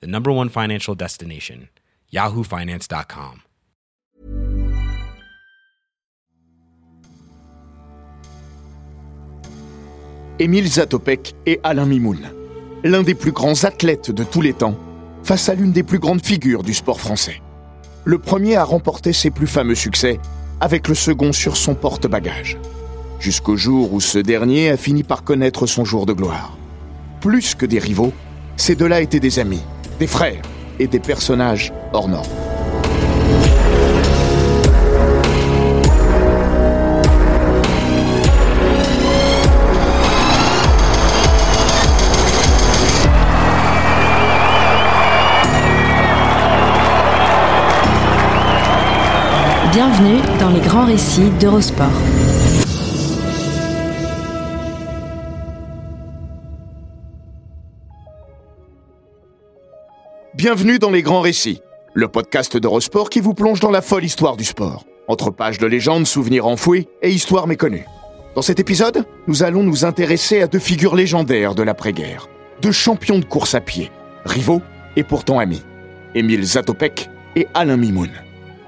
the number one financial destination, yahoofinance.com. Émile Zatopek et Alain Mimoun, l'un des plus grands athlètes de tous les temps, face à l'une des plus grandes figures du sport français. Le premier a remporté ses plus fameux succès, avec le second sur son porte-bagages. Jusqu'au jour où ce dernier a fini par connaître son jour de gloire. Plus que des rivaux, ces deux-là étaient des amis, des frères et des personnages hors normes. Bienvenue dans les grands récits d'Eurosport. Bienvenue dans les grands récits, le podcast d'Eurosport qui vous plonge dans la folle histoire du sport, entre pages de légendes, souvenirs enfouis et histoires méconnues. Dans cet épisode, nous allons nous intéresser à deux figures légendaires de l'après-guerre, deux champions de course à pied, rivaux et pourtant amis, Émile Zatopek et Alain Mimoun.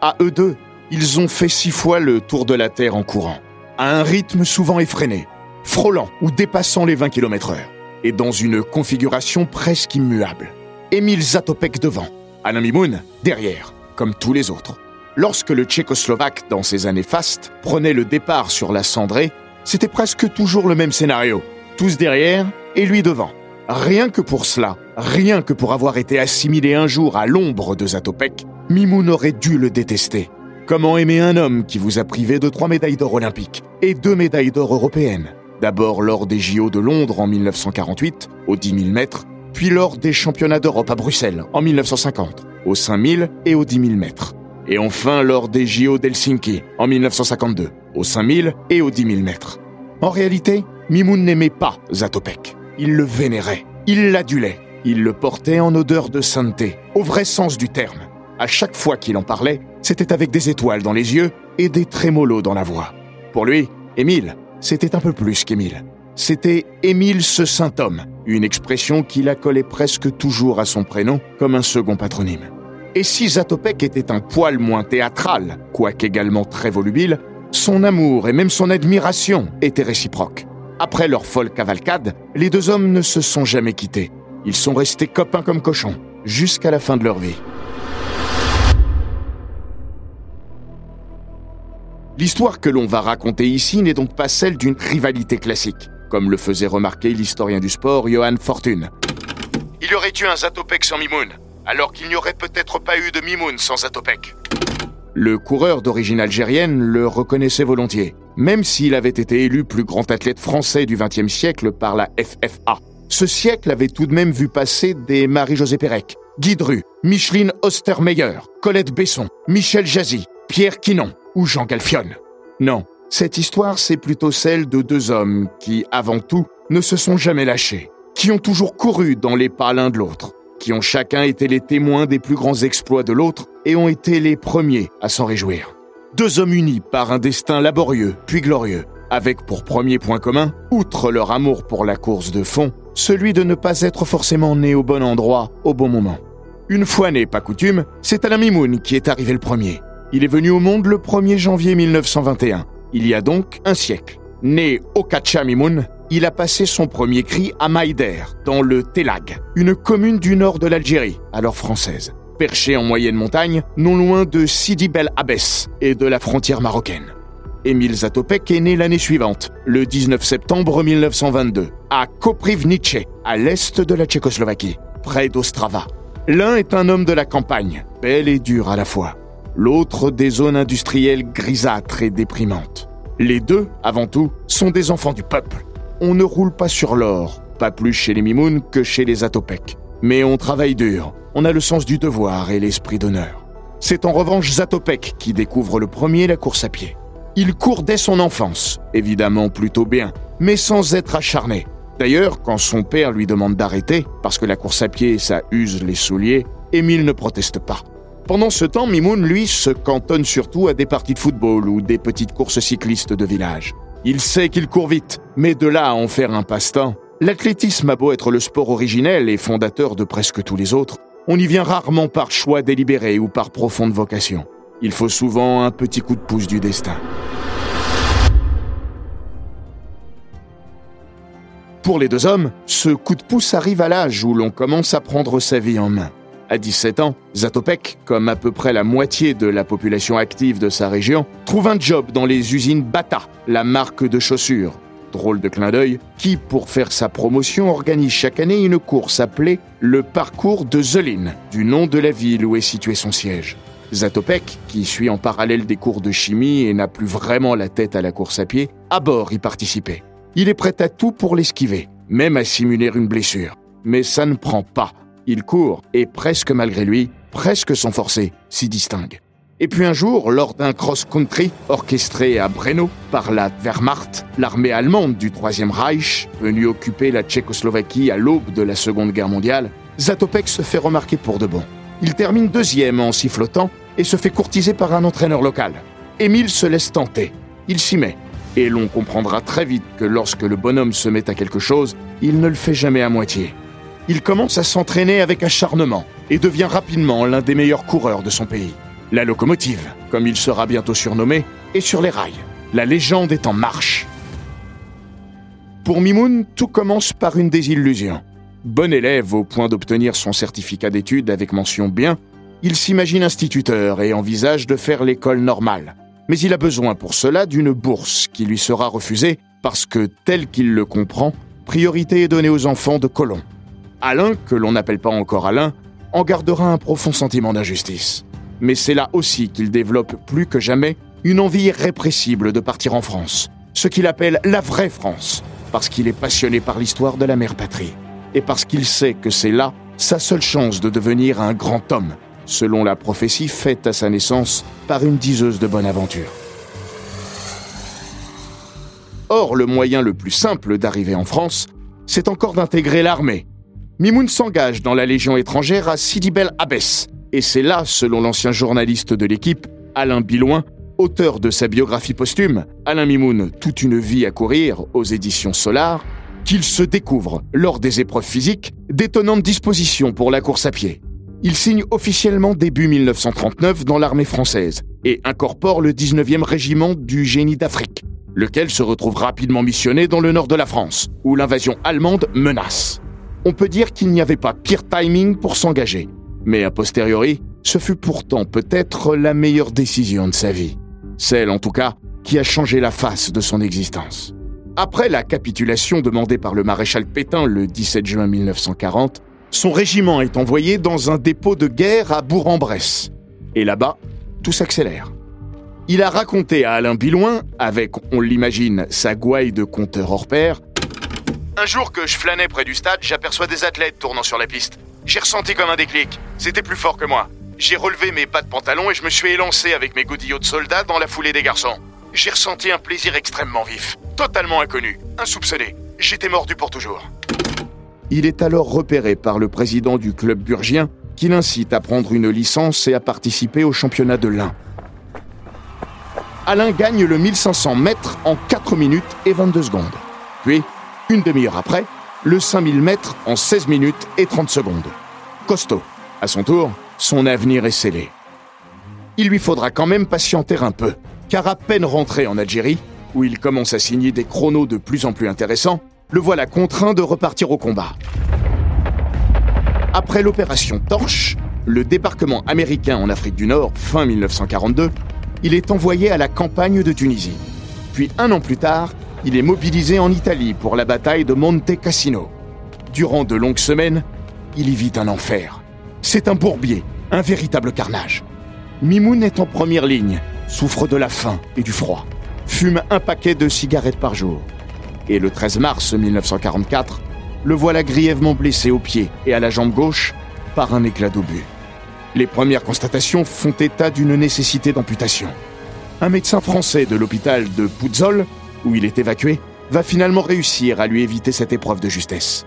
À eux deux, ils ont fait six fois le tour de la Terre en courant, à un rythme souvent effréné, frôlant ou dépassant les 20 km heure, et dans une configuration presque immuable. Émile Zatopek devant, Alain Mimoun derrière, comme tous les autres. Lorsque le Tchécoslovaque, dans ses années fastes, prenait le départ sur la cendrée, c'était presque toujours le même scénario. Tous derrière et lui devant. Rien que pour cela, rien que pour avoir été assimilé un jour à l'ombre de Zatopek, Mimoun aurait dû le détester. Comment aimer un homme qui vous a privé de trois médailles d'or olympiques et deux médailles d'or européennes? D'abord lors des JO de Londres en 1948, aux 10 000 mètres, puis lors des championnats d'Europe à Bruxelles en 1950, aux 5 000 et aux 10 000 mètres. Et enfin lors des JO d'Helsinki en 1952, aux 5 000 et aux 10 000 mètres. En réalité, Mimoun n'aimait pas Zatopek. Il le vénérait, il l'adulait, il le portait en odeur de sainteté, au vrai sens du terme. À chaque fois qu'il en parlait, c'était avec des étoiles dans les yeux et des trémolos dans la voix. Pour lui, Émile, c'était un peu plus qu'Émile. C'était Émile ce saint homme, une expression qui accolait presque toujours à son prénom comme un second patronyme. Et si Zatopek était un poil moins théâtral, quoique également très volubile, son amour et même son admiration étaient réciproques. Après leur folle cavalcade, les deux hommes ne se sont jamais quittés. Ils sont restés copains comme cochons, jusqu'à la fin de leur vie. L'histoire que l'on va raconter ici n'est donc pas celle d'une rivalité classique, comme le faisait remarquer l'historien du sport Johan Fortune. Il y aurait eu un Zatopek sans Mimoun, alors qu'il n'y aurait peut-être pas eu de Mimoun sans Zatopek. Le coureur d'origine algérienne le reconnaissait volontiers, même s'il avait été élu plus grand athlète français du XXe siècle par la FFA. Ce siècle avait tout de même vu passer des Marie-Josée Pérec, Guy Dru, Micheline Ostermeyer, Colette Besson, Michel Jazzy, Pierre Quinon ou Jean Galfione. Non, cette histoire, c'est plutôt celle de deux hommes qui, avant tout, ne se sont jamais lâchés, qui ont toujours couru dans les pas l'un de l'autre, qui ont chacun été les témoins des plus grands exploits de l'autre et ont été les premiers à s'en réjouir. Deux hommes unis par un destin laborieux puis glorieux, avec pour premier point commun, outre leur amour pour la course de fond, celui de ne pas être forcément né au bon endroit au bon moment. Une fois né, pas coutume, c'est Alain Mimoun qui est arrivé le premier. Il est venu au monde le 1er janvier 1921, il y a donc un siècle. Né au Kacha Mimoun, il a passé son premier cri à Maïder, dans le Telag, une commune du nord de l'Algérie, alors française, perchée en moyenne montagne, non loin de Sidi Bel Abbès et de la frontière marocaine. Émile Zatopek est né l'année suivante, le 19 septembre 1922, à Koprivnice, à l'est de la Tchécoslovaquie, près d'Ostrava. L'un est un homme de la campagne, bel et dur à la fois. L'autre des zones industrielles grisâtres et déprimantes. Les deux, avant tout, sont des enfants du peuple. On ne roule pas sur l'or, pas plus chez les Mimoun que chez les Zatopek. Mais on travaille dur, on a le sens du devoir et l'esprit d'honneur. C'est en revanche Zatopek qui découvre le premier la course à pied. Il court dès son enfance, évidemment plutôt bien, mais sans être acharné. D'ailleurs, quand son père lui demande d'arrêter, parce que la course à pied, ça use les souliers, Émile ne proteste pas. Pendant ce temps, Mimoun, lui, se cantonne surtout à des parties de football ou des petites courses cyclistes de village. Il sait qu'il court vite, mais de là à en faire un passe-temps, l'athlétisme a beau être le sport originel et fondateur de presque tous les autres, on y vient rarement par choix délibéré ou par profonde vocation. Il faut souvent un petit coup de pouce du destin. Pour les deux hommes, ce coup de pouce arrive à l'âge où l'on commence à prendre sa vie en main. À 17 ans, Zatopek, comme à peu près la moitié de la population active de sa région, trouve un job dans les usines Bata, la marque de chaussures. Drôle de clin d'œil, qui, pour faire sa promotion, organise chaque année une course appelée le parcours de Zelin, du nom de la ville où est situé son siège. Zatopek, qui suit en parallèle des cours de chimie et n'a plus vraiment la tête à la course à pied, a bord y participer. Il est prêt à tout pour l'esquiver, même à simuler une blessure. Mais ça ne prend pas il court et presque malgré lui, presque sans forcer, s'y distingue. Et puis un jour, lors d'un cross-country orchestré à Breno par la Wehrmacht, l'armée allemande du Troisième Reich, venue occuper la Tchécoslovaquie à l'aube de la Seconde Guerre mondiale, Zatopek se fait remarquer pour de bon. Il termine deuxième en sifflotant et se fait courtiser par un entraîneur local. Émile se laisse tenter. Il s'y met. Et l'on comprendra très vite que lorsque le bonhomme se met à quelque chose, il ne le fait jamais à moitié il commence à s'entraîner avec acharnement et devient rapidement l'un des meilleurs coureurs de son pays. La locomotive, comme il sera bientôt surnommé, est sur les rails. La légende est en marche. Pour Mimoun, tout commence par une désillusion. Bon élève au point d'obtenir son certificat d'études avec mention bien, il s'imagine instituteur et envisage de faire l'école normale. Mais il a besoin pour cela d'une bourse qui lui sera refusée parce que, tel qu'il le comprend, priorité est donnée aux enfants de colons. Alain, que l'on n'appelle pas encore Alain, en gardera un profond sentiment d'injustice. Mais c'est là aussi qu'il développe plus que jamais une envie irrépressible de partir en France, ce qu'il appelle la vraie France, parce qu'il est passionné par l'histoire de la mère patrie, et parce qu'il sait que c'est là sa seule chance de devenir un grand homme, selon la prophétie faite à sa naissance par une diseuse de bonne aventure. Or, le moyen le plus simple d'arriver en France, c'est encore d'intégrer l'armée, Mimoun s'engage dans la Légion étrangère à Sidi Bel Abbès. Et c'est là, selon l'ancien journaliste de l'équipe, Alain Biloin, auteur de sa biographie posthume, Alain Mimoun, toute une vie à courir, aux éditions Solar, qu'il se découvre, lors des épreuves physiques, d'étonnantes dispositions pour la course à pied. Il signe officiellement début 1939 dans l'armée française et incorpore le 19e régiment du génie d'Afrique, lequel se retrouve rapidement missionné dans le nord de la France, où l'invasion allemande menace on peut dire qu'il n'y avait pas pire timing pour s'engager. Mais a posteriori, ce fut pourtant peut-être la meilleure décision de sa vie. Celle, en tout cas, qui a changé la face de son existence. Après la capitulation demandée par le maréchal Pétain le 17 juin 1940, son régiment est envoyé dans un dépôt de guerre à Bourg-en-Bresse. Et là-bas, tout s'accélère. Il a raconté à Alain Biloin, avec, on l'imagine, sa gouaille de conteur hors pair, un jour que je flânais près du stade, j'aperçois des athlètes tournant sur la piste. J'ai ressenti comme un déclic. C'était plus fort que moi. J'ai relevé mes pas de pantalon et je me suis élancé avec mes godillots de soldats dans la foulée des garçons. J'ai ressenti un plaisir extrêmement vif, totalement inconnu, insoupçonné. J'étais mordu pour toujours. Il est alors repéré par le président du club burgien qui l'incite à prendre une licence et à participer au championnat de l'Ain. Alain gagne le 1500 mètres en 4 minutes et 22 secondes. Puis, une demi-heure après, le 5000 mètres en 16 minutes et 30 secondes. Costaud. À son tour, son avenir est scellé. Il lui faudra quand même patienter un peu, car à peine rentré en Algérie, où il commence à signer des chronos de plus en plus intéressants, le voilà contraint de repartir au combat. Après l'opération Torche, le débarquement américain en Afrique du Nord, fin 1942, il est envoyé à la campagne de Tunisie. Puis un an plus tard, il est mobilisé en Italie pour la bataille de Monte Cassino. Durant de longues semaines, il y vit un enfer. C'est un bourbier, un véritable carnage. Mimoun est en première ligne, souffre de la faim et du froid, fume un paquet de cigarettes par jour. Et le 13 mars 1944, le voilà grièvement blessé au pied et à la jambe gauche par un éclat d'obus. Les premières constatations font état d'une nécessité d'amputation. Un médecin français de l'hôpital de Puzzol, où il est évacué, va finalement réussir à lui éviter cette épreuve de justesse.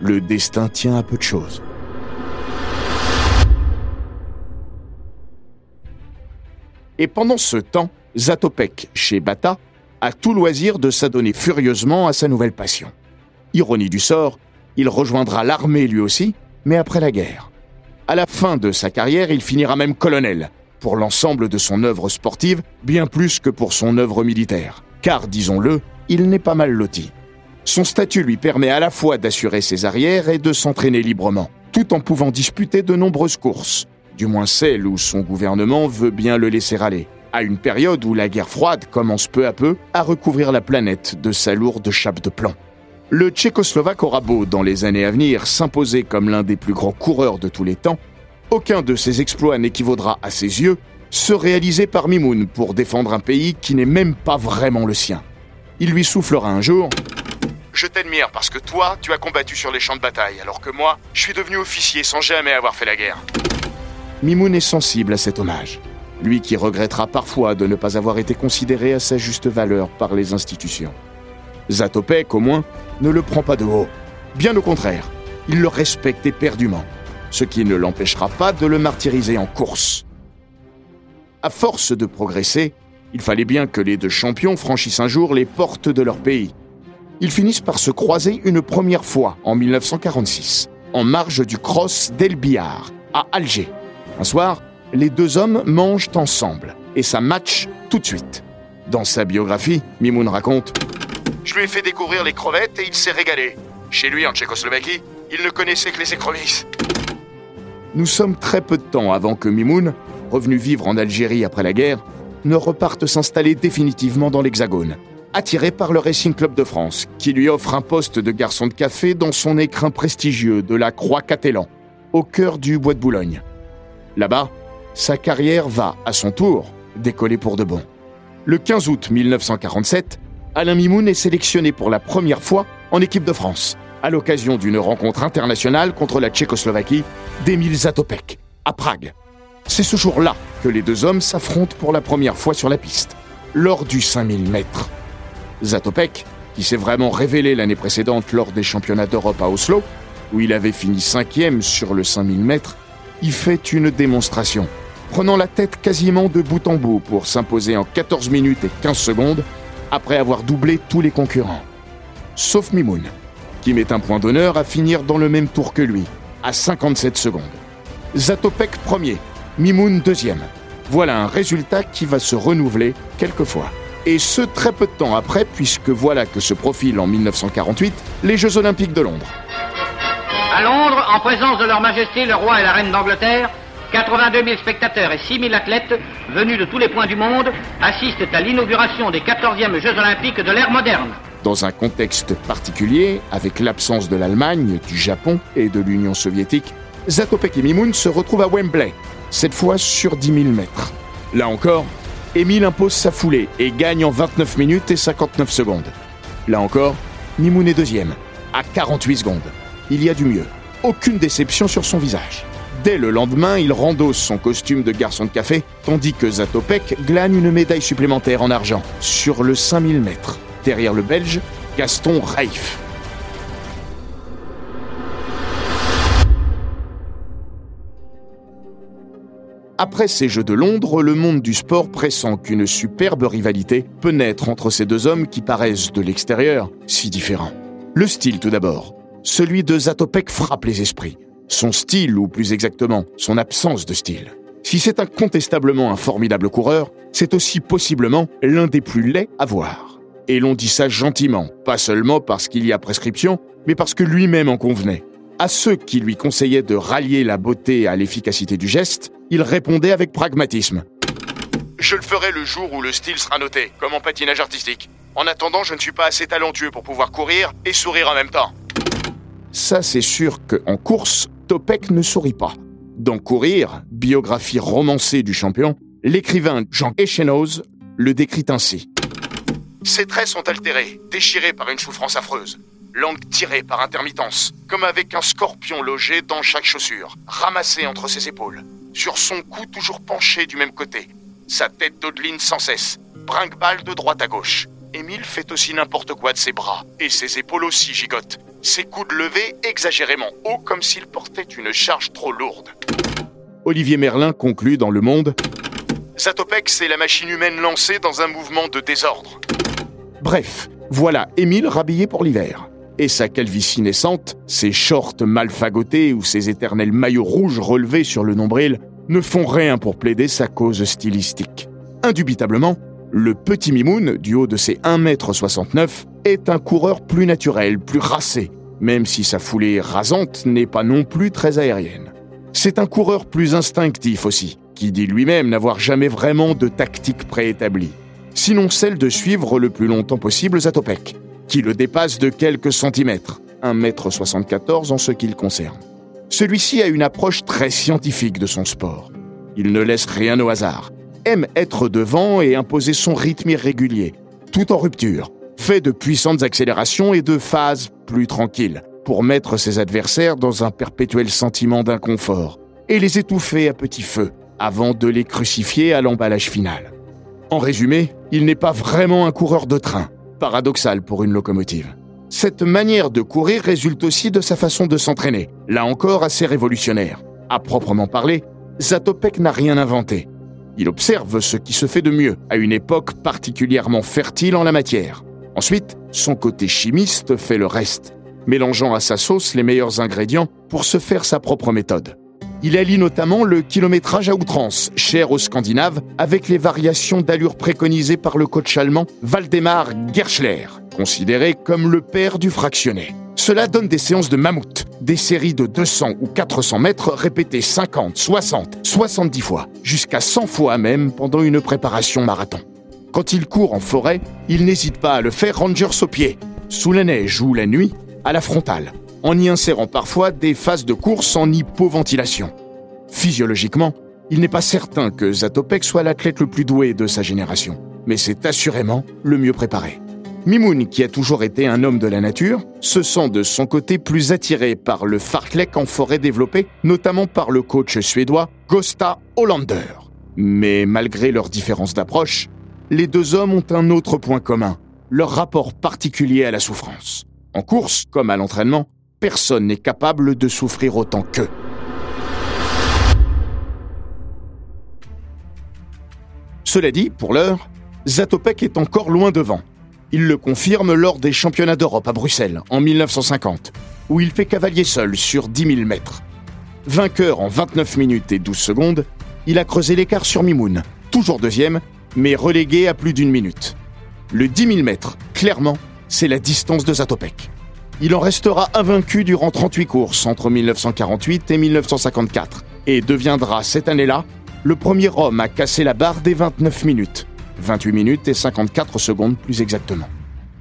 Le destin tient à peu de choses. Et pendant ce temps, Zatopek, chez Bata, a tout loisir de s'adonner furieusement à sa nouvelle passion. Ironie du sort, il rejoindra l'armée lui aussi, mais après la guerre. À la fin de sa carrière, il finira même colonel, pour l'ensemble de son œuvre sportive, bien plus que pour son œuvre militaire. Car, disons-le, il n'est pas mal loti. Son statut lui permet à la fois d'assurer ses arrières et de s'entraîner librement, tout en pouvant disputer de nombreuses courses, du moins celles où son gouvernement veut bien le laisser aller, à une période où la guerre froide commence peu à peu à recouvrir la planète de sa lourde chape de plomb. Le Tchécoslovaque aura beau, dans les années à venir, s'imposer comme l'un des plus grands coureurs de tous les temps, aucun de ses exploits n'équivaudra à ses yeux ceux réalisés par Mimoun pour défendre un pays qui n'est même pas vraiment le sien. Il lui soufflera un jour Je t'admire parce que toi, tu as combattu sur les champs de bataille, alors que moi, je suis devenu officier sans jamais avoir fait la guerre. Mimoun est sensible à cet hommage. Lui qui regrettera parfois de ne pas avoir été considéré à sa juste valeur par les institutions. Zatopek, au moins, ne le prend pas de haut. Bien au contraire, il le respecte éperdument, ce qui ne l'empêchera pas de le martyriser en course. À force de progresser, il fallait bien que les deux champions franchissent un jour les portes de leur pays. Ils finissent par se croiser une première fois en 1946, en marge du Cross d'El Bihar, à Alger. Un soir, les deux hommes mangent ensemble et ça match tout de suite. Dans sa biographie, Mimoun raconte Je lui ai fait découvrir les crevettes et il s'est régalé. Chez lui, en Tchécoslovaquie, il ne connaissait que les écrevisses. Nous sommes très peu de temps avant que Mimoun, revenu vivre en Algérie après la guerre, ne reparte s'installer définitivement dans l'Hexagone, attiré par le Racing Club de France, qui lui offre un poste de garçon de café dans son écrin prestigieux de la Croix-Catelan, au cœur du Bois de Boulogne. Là-bas, sa carrière va, à son tour, décoller pour de bon. Le 15 août 1947, Alain Mimoun est sélectionné pour la première fois en équipe de France, à l'occasion d'une rencontre internationale contre la Tchécoslovaquie d'Emile Zatopek, à Prague. C'est ce jour-là que les deux hommes s'affrontent pour la première fois sur la piste, lors du 5000 mètres. Zatopek, qui s'est vraiment révélé l'année précédente lors des championnats d'Europe à Oslo, où il avait fini cinquième sur le 5000 mètres, y fait une démonstration, prenant la tête quasiment de bout en bout pour s'imposer en 14 minutes et 15 secondes après avoir doublé tous les concurrents. Sauf Mimoun, qui met un point d'honneur à finir dans le même tour que lui, à 57 secondes. Zatopek premier, Mimoun deuxième. Voilà un résultat qui va se renouveler quelquefois. Et ce très peu de temps après, puisque voilà que se profilent en 1948 les Jeux Olympiques de Londres. À Londres, en présence de leur Majesté le roi et la reine d'Angleterre, 82 000 spectateurs et 6 000 athlètes venus de tous les points du monde assistent à l'inauguration des 14e Jeux Olympiques de l'ère moderne. Dans un contexte particulier, avec l'absence de l'Allemagne, du Japon et de l'Union soviétique, Zatopek et Mimoun se retrouvent à Wembley, cette fois sur 10 000 mètres. Là encore, Émile impose sa foulée et gagne en 29 minutes et 59 secondes. Là encore, Mimoun est deuxième, à 48 secondes. Il y a du mieux. Aucune déception sur son visage. Dès le lendemain, il rendosse son costume de garçon de café, tandis que Zatopek glane une médaille supplémentaire en argent sur le 5000 mètres, derrière le Belge Gaston Reif. Après ces Jeux de Londres, le monde du sport pressent qu'une superbe rivalité peut naître entre ces deux hommes qui paraissent de l'extérieur si différents. Le style tout d'abord. Celui de Zatopek frappe les esprits. Son style, ou plus exactement, son absence de style. Si c'est incontestablement un formidable coureur, c'est aussi possiblement l'un des plus laids à voir. Et l'on dit ça gentiment, pas seulement parce qu'il y a prescription, mais parce que lui-même en convenait. À ceux qui lui conseillaient de rallier la beauté à l'efficacité du geste, il répondait avec pragmatisme. Je le ferai le jour où le style sera noté, comme en patinage artistique. En attendant, je ne suis pas assez talentueux pour pouvoir courir et sourire en même temps. Ça, c'est sûr qu'en course, Topek ne sourit pas. Dans Courir, biographie romancée du champion, l'écrivain Jean Echenoz le décrit ainsi. Ses traits sont altérés, déchirés par une souffrance affreuse. langue tirée par intermittence, comme avec un scorpion logé dans chaque chaussure, ramassé entre ses épaules, sur son cou toujours penché du même côté, sa tête dodeline sans cesse, brinque-balle de droite à gauche. Émile fait aussi n'importe quoi de ses bras, et ses épaules aussi gigotent, ses coudes levés exagérément haut comme s'il portait une charge trop lourde. Olivier Merlin conclut dans Le Monde Zatopek, c'est la machine humaine lancée dans un mouvement de désordre. Bref, voilà Émile rhabillé pour l'hiver. Et sa calvitie naissante, ses shorts mal fagotés ou ses éternels maillots rouges relevés sur le nombril ne font rien pour plaider sa cause stylistique. Indubitablement, le petit Mimoun, du haut de ses 1m69, est un coureur plus naturel, plus racé, même si sa foulée rasante n'est pas non plus très aérienne. C'est un coureur plus instinctif aussi, qui dit lui-même n'avoir jamais vraiment de tactique préétablie, sinon celle de suivre le plus longtemps possible Zatopek, qui le dépasse de quelques centimètres, 1m74 en ce qui le concerne. Celui-ci a une approche très scientifique de son sport. Il ne laisse rien au hasard, aime être devant et imposer son rythme irrégulier, tout en rupture, fait de puissantes accélérations et de phases plus tranquilles, pour mettre ses adversaires dans un perpétuel sentiment d'inconfort et les étouffer à petit feu avant de les crucifier à l'emballage final. En résumé, il n'est pas vraiment un coureur de train, paradoxal pour une locomotive. Cette manière de courir résulte aussi de sa façon de s'entraîner, là encore assez révolutionnaire. À proprement parler, Zatopek n'a rien inventé. Il observe ce qui se fait de mieux à une époque particulièrement fertile en la matière. Ensuite, son côté chimiste fait le reste mélangeant à sa sauce les meilleurs ingrédients pour se faire sa propre méthode. Il allie notamment le kilométrage à outrance, cher aux Scandinaves, avec les variations d'allure préconisées par le coach allemand Waldemar Gerschler, considéré comme le père du fractionné. Cela donne des séances de mammouth, des séries de 200 ou 400 mètres répétées 50, 60, 70 fois, jusqu'à 100 fois même pendant une préparation marathon. Quand il court en forêt, il n'hésite pas à le faire rangers au pied, sous la neige ou la nuit, à la frontale, en y insérant parfois des phases de course en hypoventilation. Physiologiquement, il n'est pas certain que Zatopek soit l'athlète le plus doué de sa génération, mais c'est assurément le mieux préparé. Mimoun, qui a toujours été un homme de la nature, se sent de son côté plus attiré par le fartlek en forêt développé, notamment par le coach suédois Gosta Hollander. Mais malgré leurs différences d'approche, les deux hommes ont un autre point commun, leur rapport particulier à la souffrance. En course, comme à l'entraînement, personne n'est capable de souffrir autant qu'eux. Cela dit, pour l'heure, Zatopek est encore loin devant. Il le confirme lors des championnats d'Europe à Bruxelles en 1950, où il fait cavalier seul sur 10 000 mètres. Vainqueur en 29 minutes et 12 secondes, il a creusé l'écart sur Mimoun, toujours deuxième, mais relégué à plus d'une minute. Le 10 000 mètres, clairement, c'est la distance de Zatopek. Il en restera invaincu durant 38 courses entre 1948 et 1954 et deviendra cette année-là le premier homme à casser la barre des 29 minutes, 28 minutes et 54 secondes plus exactement.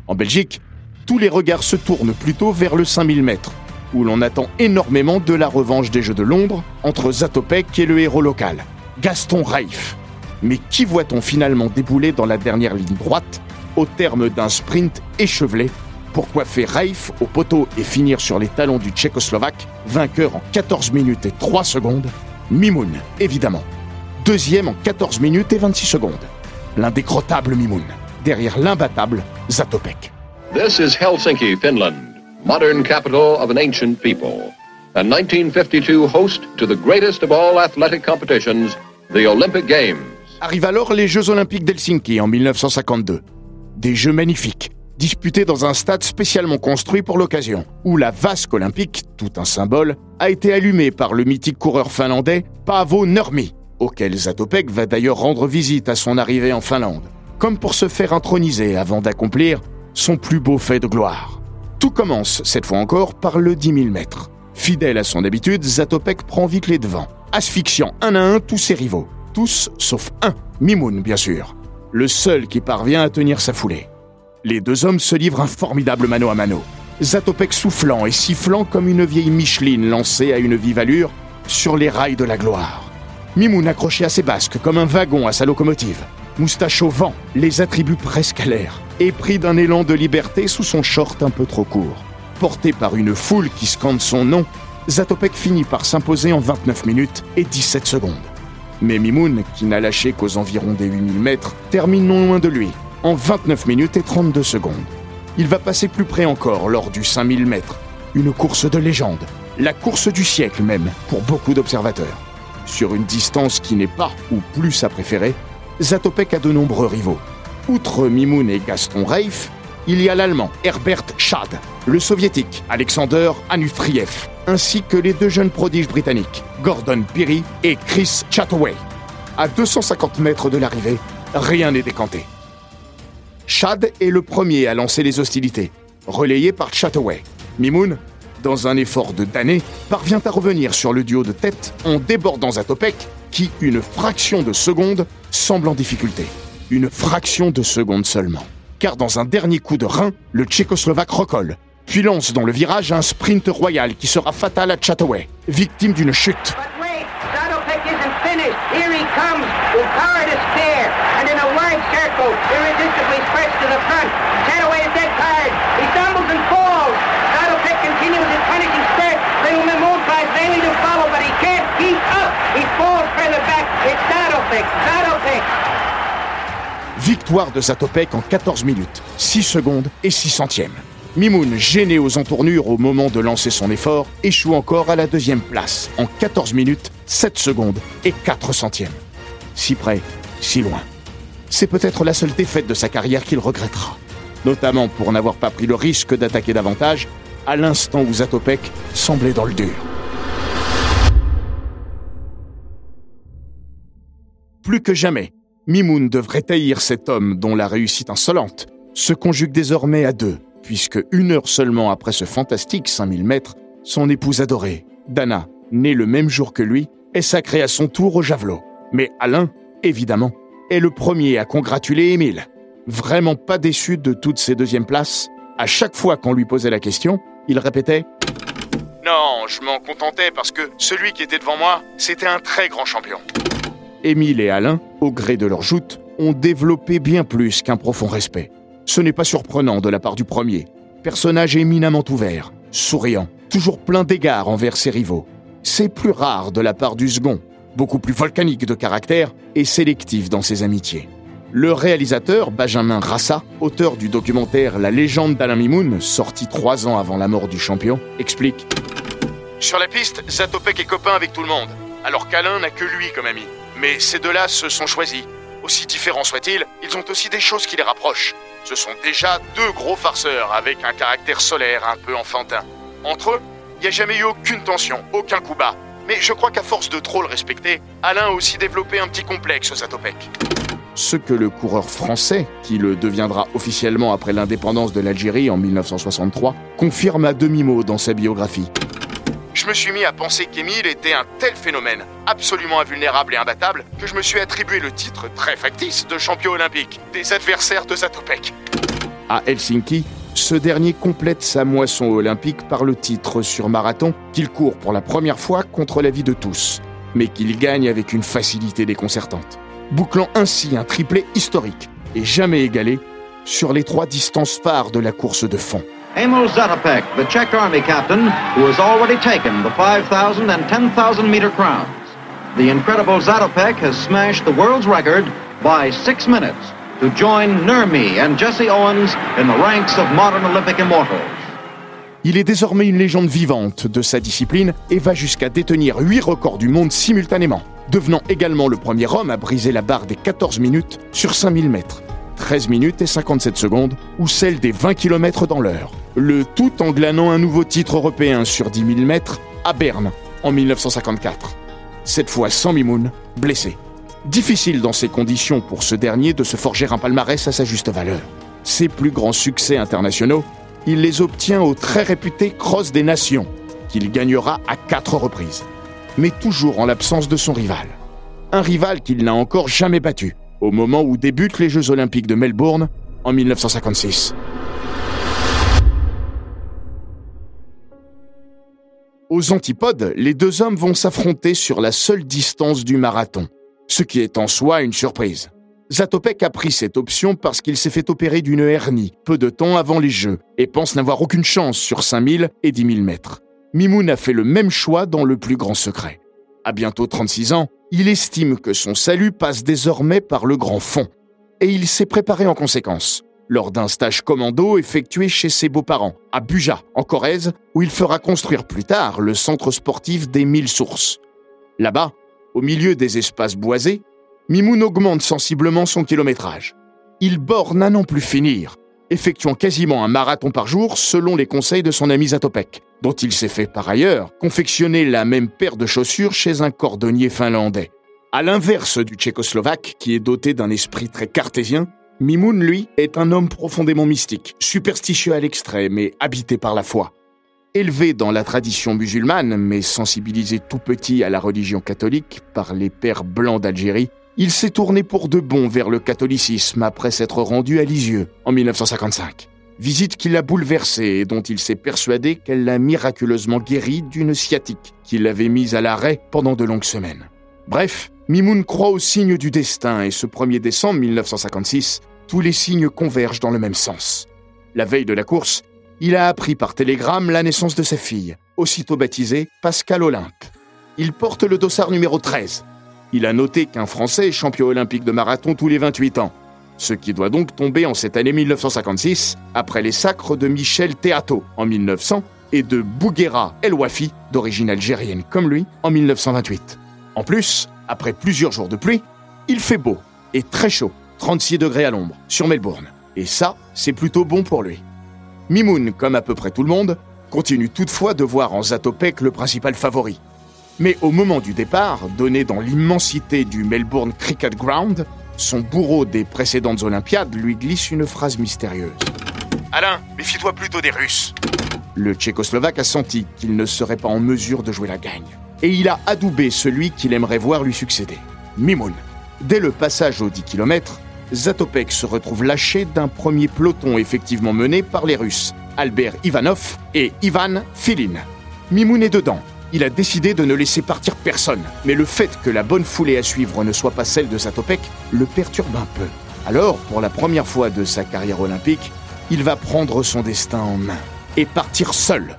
En Belgique, tous les regards se tournent plutôt vers le 5000 mètres, où l'on attend énormément de la revanche des Jeux de Londres entre Zatopek et le héros local, Gaston Raif. Mais qui voit-on finalement débouler dans la dernière ligne droite au terme d'un sprint échevelé pour coiffer Raif au poteau et finir sur les talons du Tchécoslovaque, vainqueur en 14 minutes et 3 secondes, Mimoun, évidemment. Deuxième en 14 minutes et 26 secondes. L'indécrottable Mimoun, derrière l'imbattable Zatopek. This is Helsinki, Finland, modern capital of an ancient people. And 1952 host to the greatest of all athletic competitions, the Olympic Games. Arrivent alors les Jeux Olympiques d'Helsinki en 1952. Des Jeux magnifiques, disputés dans un stade spécialement construit pour l'occasion, où la vasque olympique, tout un symbole, a été allumée par le mythique coureur finlandais Paavo Nurmi, auquel Zatopek va d'ailleurs rendre visite à son arrivée en Finlande, comme pour se faire introniser avant d'accomplir son plus beau fait de gloire. Tout commence, cette fois encore, par le 10 000 mètres. Fidèle à son habitude, Zatopek prend vite les devants, asphyxiant un à un tous ses rivaux. Tous sauf un, Mimoun bien sûr, le seul qui parvient à tenir sa foulée. Les deux hommes se livrent un formidable mano à mano. Zatopek soufflant et sifflant comme une vieille Micheline lancée à une vive allure sur les rails de la gloire. Mimoun accroché à ses basques comme un wagon à sa locomotive. Moustache au vent, les attributs presque à l'air, et pris d'un élan de liberté sous son short un peu trop court. emporté par une foule qui scande son nom, Zatopek finit par s'imposer en 29 minutes et 17 secondes. Mais Mimoun, qui n'a lâché qu'aux environs des 8000 mètres, termine non loin de lui, en 29 minutes et 32 secondes. Il va passer plus près encore lors du 5000 mètres, une course de légende, la course du siècle même pour beaucoup d'observateurs. Sur une distance qui n'est pas ou plus sa préférée, Zatopek a de nombreux rivaux. Outre Mimoun et Gaston Reif, il y a l'Allemand Herbert Schad, le Soviétique Alexander Anufriev, ainsi que les deux jeunes prodiges britanniques, Gordon Peary et Chris Chataway. À 250 mètres de l'arrivée, rien n'est décanté. Chad est le premier à lancer les hostilités, relayé par Chataway. Mimoun, dans un effort de damné, parvient à revenir sur le duo de tête en débordant Zatopek, qui, une fraction de seconde, semble en difficulté. Une fraction de seconde seulement. Car dans un dernier coup de rein, le Tchécoslovaque recolle, puis lance dans le virage un sprint royal qui sera fatal à Chataway, victime d'une chute. Victoire de Zatopek en 14 minutes, 6 secondes et 6 centièmes. Mimoun, gêné aux entournures au moment de lancer son effort, échoue encore à la deuxième place en 14 minutes, 7 secondes et 4 centièmes. Si près, si loin. C'est peut-être la seule défaite de sa carrière qu'il regrettera. Notamment pour n'avoir pas pris le risque d'attaquer davantage à l'instant où Zatopek semblait dans le dur. Plus que jamais, Mimoun devrait haïr cet homme dont la réussite insolente se conjugue désormais à deux, puisque une heure seulement après ce fantastique 5000 mètres, son épouse adorée, Dana, née le même jour que lui, est sacrée à son tour au javelot. Mais Alain, évidemment, est le premier à congratuler Émile. Vraiment pas déçu de toutes ces deuxièmes places, à chaque fois qu'on lui posait la question, il répétait Non, je m'en contentais parce que celui qui était devant moi, c'était un très grand champion. Émile et Alain, au gré de leur joute, ont développé bien plus qu'un profond respect. Ce n'est pas surprenant de la part du premier. Personnage éminemment ouvert, souriant, toujours plein d'égards envers ses rivaux. C'est plus rare de la part du second, beaucoup plus volcanique de caractère et sélectif dans ses amitiés. Le réalisateur Benjamin Rassa, auteur du documentaire La légende d'Alain Mimoun, sorti trois ans avant la mort du champion, explique Sur la piste, Zatopek est copain avec tout le monde, alors qu'Alain n'a que lui comme ami. Mais ces deux-là se sont choisis. Aussi différents soient-ils, ils ont aussi des choses qui les rapprochent. Ce sont déjà deux gros farceurs avec un caractère solaire un peu enfantin. Entre eux, il n'y a jamais eu aucune tension, aucun coup bas. Mais je crois qu'à force de trop le respecter, Alain a aussi développé un petit complexe Zatopek. ce que le coureur français, qui le deviendra officiellement après l'indépendance de l'Algérie en 1963, confirme à demi-mot dans sa biographie. Je me suis mis à penser qu'Émile était un tel phénomène, absolument invulnérable et imbattable, que je me suis attribué le titre très factice de champion olympique des adversaires de Zatopek. À Helsinki, ce dernier complète sa moisson olympique par le titre sur marathon qu'il court pour la première fois contre la vie de tous, mais qu'il gagne avec une facilité déconcertante, bouclant ainsi un triplé historique et jamais égalé sur les trois distances phares de la course de fond. Emil Zatopek, the Czech Army captain, who has already taken the 5,000 and 10,000 meter crowns. The incredible Zatopek has smashed the world's record by six minutes to join Nurmi and Jesse Owens in the ranks of modern Olympic immortals. Il est désormais une légende vivante de sa discipline et va jusqu'à détenir 8 records du monde simultanément, devenant également le premier homme à briser la barre des 14 minutes sur 5000 mètres, 13 minutes et 57 secondes, ou celle des 20 km dans l'heure. Le tout en glanant un nouveau titre européen sur 10 000 mètres à Berne en 1954. Cette fois sans Mimoun, blessé. Difficile dans ces conditions pour ce dernier de se forger un palmarès à sa juste valeur. Ses plus grands succès internationaux, il les obtient au très réputé Cross des Nations, qu'il gagnera à quatre reprises, mais toujours en l'absence de son rival. Un rival qu'il n'a encore jamais battu, au moment où débutent les Jeux Olympiques de Melbourne en 1956. Aux antipodes, les deux hommes vont s'affronter sur la seule distance du marathon, ce qui est en soi une surprise. Zatopek a pris cette option parce qu'il s'est fait opérer d'une hernie peu de temps avant les Jeux et pense n'avoir aucune chance sur 5000 et 10 000 mètres. Mimoun a fait le même choix dans le plus grand secret. À bientôt 36 ans, il estime que son salut passe désormais par le grand fond. Et il s'est préparé en conséquence, lors d'un stage commando effectué chez ses beaux-parents, à Buja, en Corrèze, où il fera construire plus tard le centre sportif des Mille Sources. Là-bas, au milieu des espaces boisés, Mimoun augmente sensiblement son kilométrage. Il borne à n'en plus finir, effectuant quasiment un marathon par jour selon les conseils de son ami Zatopek, dont il s'est fait par ailleurs confectionner la même paire de chaussures chez un cordonnier finlandais. À l'inverse du tchécoslovaque, qui est doté d'un esprit très cartésien, Mimoun, lui, est un homme profondément mystique, superstitieux à l'extrême et habité par la foi. Élevé dans la tradition musulmane, mais sensibilisé tout petit à la religion catholique par les pères blancs d'Algérie, il s'est tourné pour de bon vers le catholicisme après s'être rendu à Lisieux en 1955. Visite qui l'a bouleversé et dont il s'est persuadé qu'elle l'a miraculeusement guéri d'une sciatique qui l'avait mise à l'arrêt pendant de longues semaines. Bref, Mimoun croit au signe du destin et ce 1er décembre 1956, tous les signes convergent dans le même sens. La veille de la course, il a appris par télégramme la naissance de sa fille, aussitôt baptisée Pascal Olympe. Il porte le dossard numéro 13, il a noté qu'un Français est champion olympique de marathon tous les 28 ans, ce qui doit donc tomber en cette année 1956, après les sacres de Michel Théato en 1900 et de Bouguera El Wafi, d'origine algérienne comme lui, en 1928. En plus, après plusieurs jours de pluie, il fait beau et très chaud, 36 degrés à l'ombre, sur Melbourne. Et ça, c'est plutôt bon pour lui. Mimoun, comme à peu près tout le monde, continue toutefois de voir en Zatopek le principal favori. Mais au moment du départ, donné dans l'immensité du Melbourne Cricket Ground, son bourreau des précédentes Olympiades lui glisse une phrase mystérieuse. Alain, méfie-toi plutôt des Russes. Le Tchécoslovaque a senti qu'il ne serait pas en mesure de jouer la gagne. Et il a adoubé celui qu'il aimerait voir lui succéder, Mimoun. Dès le passage aux 10 km, Zatopek se retrouve lâché d'un premier peloton effectivement mené par les Russes, Albert Ivanov et Ivan Filin. Mimoun est dedans, il a décidé de ne laisser partir personne. Mais le fait que la bonne foulée à suivre ne soit pas celle de Zatopek le perturbe un peu. Alors, pour la première fois de sa carrière olympique, il va prendre son destin en main et partir seul.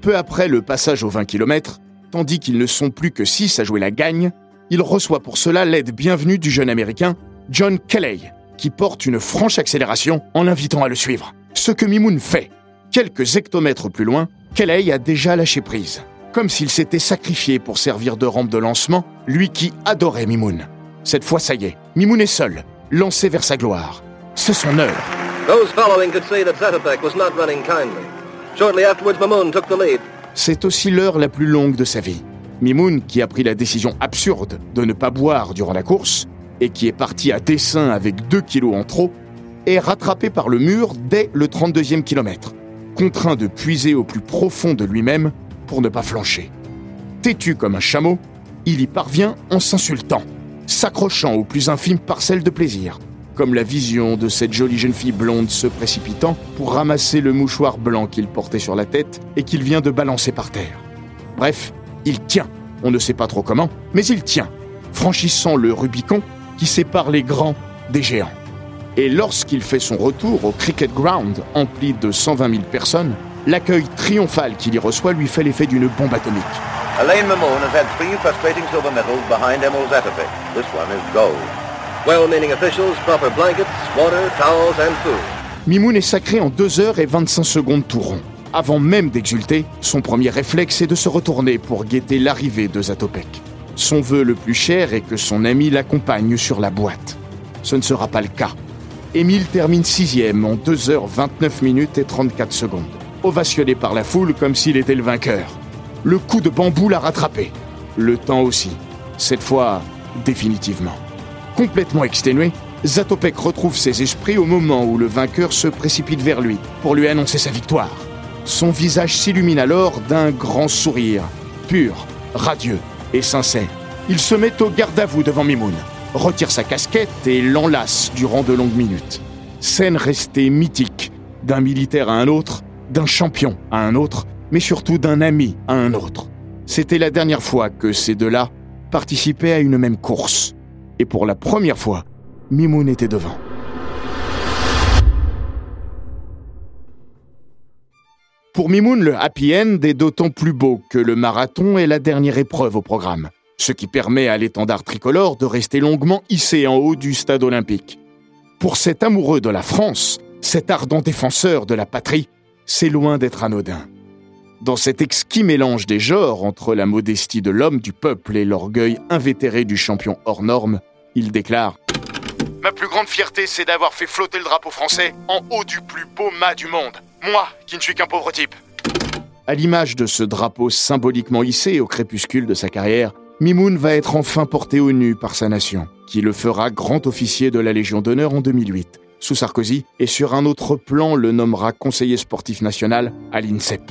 Peu après le passage aux 20 km, tandis qu'ils ne sont plus que 6 à jouer la gagne, il reçoit pour cela l'aide bienvenue du jeune américain John Kelly, qui porte une franche accélération en l'invitant à le suivre. Ce que Mimoun fait. Quelques hectomètres plus loin, Kelly a déjà lâché prise, comme s'il s'était sacrifié pour servir de rampe de lancement, lui qui adorait Mimoun. Cette fois, ça y est, Mimoun est seul, lancé vers sa gloire. C'est son heure. C'est aussi l'heure la plus longue de sa vie. Mimoun, qui a pris la décision absurde de ne pas boire durant la course, et qui est parti à dessein avec 2 kilos en trop, est rattrapé par le mur dès le 32e kilomètre contraint de puiser au plus profond de lui-même pour ne pas flancher. Têtu comme un chameau, il y parvient en s'insultant, s'accrochant aux plus infimes parcelles de plaisir, comme la vision de cette jolie jeune fille blonde se précipitant pour ramasser le mouchoir blanc qu'il portait sur la tête et qu'il vient de balancer par terre. Bref, il tient, on ne sait pas trop comment, mais il tient, franchissant le Rubicon qui sépare les grands des géants. Et lorsqu'il fait son retour au Cricket Ground, empli de 120 000 personnes, l'accueil triomphal qu'il y reçoit lui fait l'effet d'une bombe atomique. Elaine Mamoon has had three frustrating silver medals behind Emil Zatopek. This one is gold. Well-meaning officials, proper blankets, water, towels and food. Mimoun est sacré en 2 heures et 25 secondes tout rond. Avant même d'exulter, son premier réflexe est de se retourner pour guetter l'arrivée de Zatopek. Son vœu le plus cher est que son ami l'accompagne sur la boîte. Ce ne sera pas le cas. Émile termine sixième en 2h29 minutes et 34 secondes, ovationné par la foule comme s'il était le vainqueur. Le coup de bambou l'a rattrapé. Le temps aussi. Cette fois, définitivement. Complètement exténué, Zatopek retrouve ses esprits au moment où le vainqueur se précipite vers lui pour lui annoncer sa victoire. Son visage s'illumine alors d'un grand sourire, pur, radieux et sincère. Il se met au garde à vous devant Mimoun retire sa casquette et l'enlace durant de longues minutes. Scène restée mythique, d'un militaire à un autre, d'un champion à un autre, mais surtout d'un ami à un autre. C'était la dernière fois que ces deux-là participaient à une même course. Et pour la première fois, Mimoun était devant. Pour Mimoun, le happy end est d'autant plus beau que le marathon est la dernière épreuve au programme, ce qui permet à l'étendard tricolore de rester longuement hissé en haut du stade olympique. Pour cet amoureux de la France, cet ardent défenseur de la patrie, c'est loin d'être anodin. Dans cet exquis mélange des genres entre la modestie de l'homme du peuple et l'orgueil invétéré du champion hors norme, il déclare Ma plus grande fierté, c'est d'avoir fait flotter le drapeau français en haut du plus beau mât du monde. Moi, qui ne suis qu'un pauvre type. À l'image de ce drapeau symboliquement hissé au crépuscule de sa carrière, Mimoun va être enfin porté au nu par sa nation, qui le fera grand officier de la Légion d'honneur en 2008, sous Sarkozy, et sur un autre plan le nommera conseiller sportif national à l'INSEP.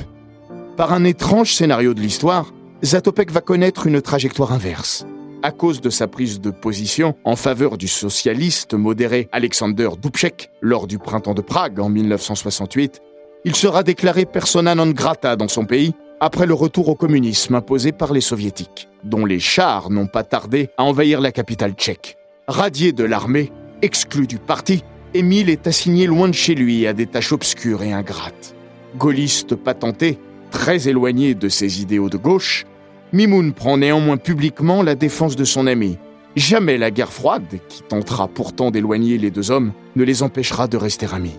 Par un étrange scénario de l'histoire, Zatopek va connaître une trajectoire inverse. À cause de sa prise de position en faveur du socialiste modéré Alexander Dubček lors du printemps de Prague en 1968, il sera déclaré persona non grata dans son pays après le retour au communisme imposé par les soviétiques, dont les chars n'ont pas tardé à envahir la capitale tchèque. Radié de l'armée, exclu du parti, Émile est assigné loin de chez lui à des tâches obscures et ingrates. Gaulliste patenté, très éloigné de ses idéaux de gauche, Mimoun prend néanmoins publiquement la défense de son ami. Jamais la guerre froide, qui tentera pourtant d'éloigner les deux hommes, ne les empêchera de rester amis.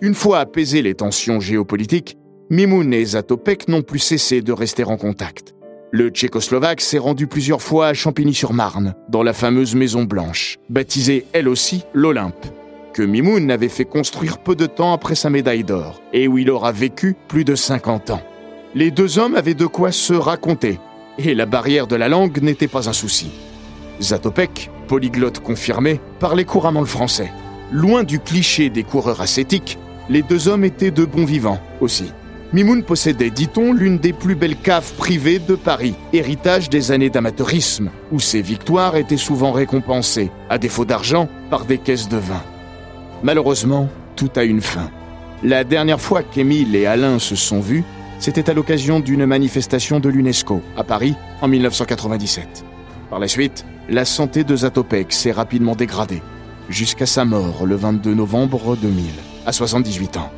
Une fois apaisées les tensions géopolitiques, Mimoun et Zatopek n'ont plus cessé de rester en contact. Le Tchécoslovaque s'est rendu plusieurs fois à Champigny-sur-Marne, dans la fameuse Maison Blanche, baptisée elle aussi l'Olympe, que Mimoun avait fait construire peu de temps après sa médaille d'or, et où il aura vécu plus de 50 ans. Les deux hommes avaient de quoi se raconter, et la barrière de la langue n'était pas un souci. Zatopek, polyglotte confirmé, parlait couramment le français. Loin du cliché des coureurs ascétiques, les deux hommes étaient de bons vivants aussi. Mimoun possédait, dit-on, l'une des plus belles caves privées de Paris, héritage des années d'amateurisme, où ses victoires étaient souvent récompensées, à défaut d'argent, par des caisses de vin. Malheureusement, tout a une fin. La dernière fois qu'Émile et Alain se sont vus, c'était à l'occasion d'une manifestation de l'UNESCO à Paris en 1997. Par la suite, la santé de Zatopek s'est rapidement dégradée, jusqu'à sa mort le 22 novembre 2000, à 78 ans.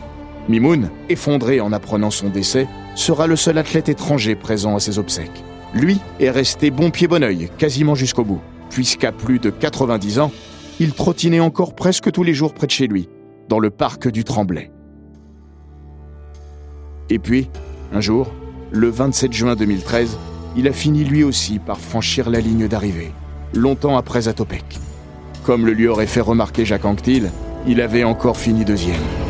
Mimoun, effondré en apprenant son décès, sera le seul athlète étranger présent à ses obsèques. Lui est resté bon pied bon oeil, quasiment jusqu'au bout, puisqu'à plus de 90 ans, il trottinait encore presque tous les jours près de chez lui, dans le parc du Tremblay. Et puis, un jour, le 27 juin 2013, il a fini lui aussi par franchir la ligne d'arrivée, longtemps après Zatopek. Comme le lui aurait fait remarquer Jacques Anquetil, il avait encore fini deuxième.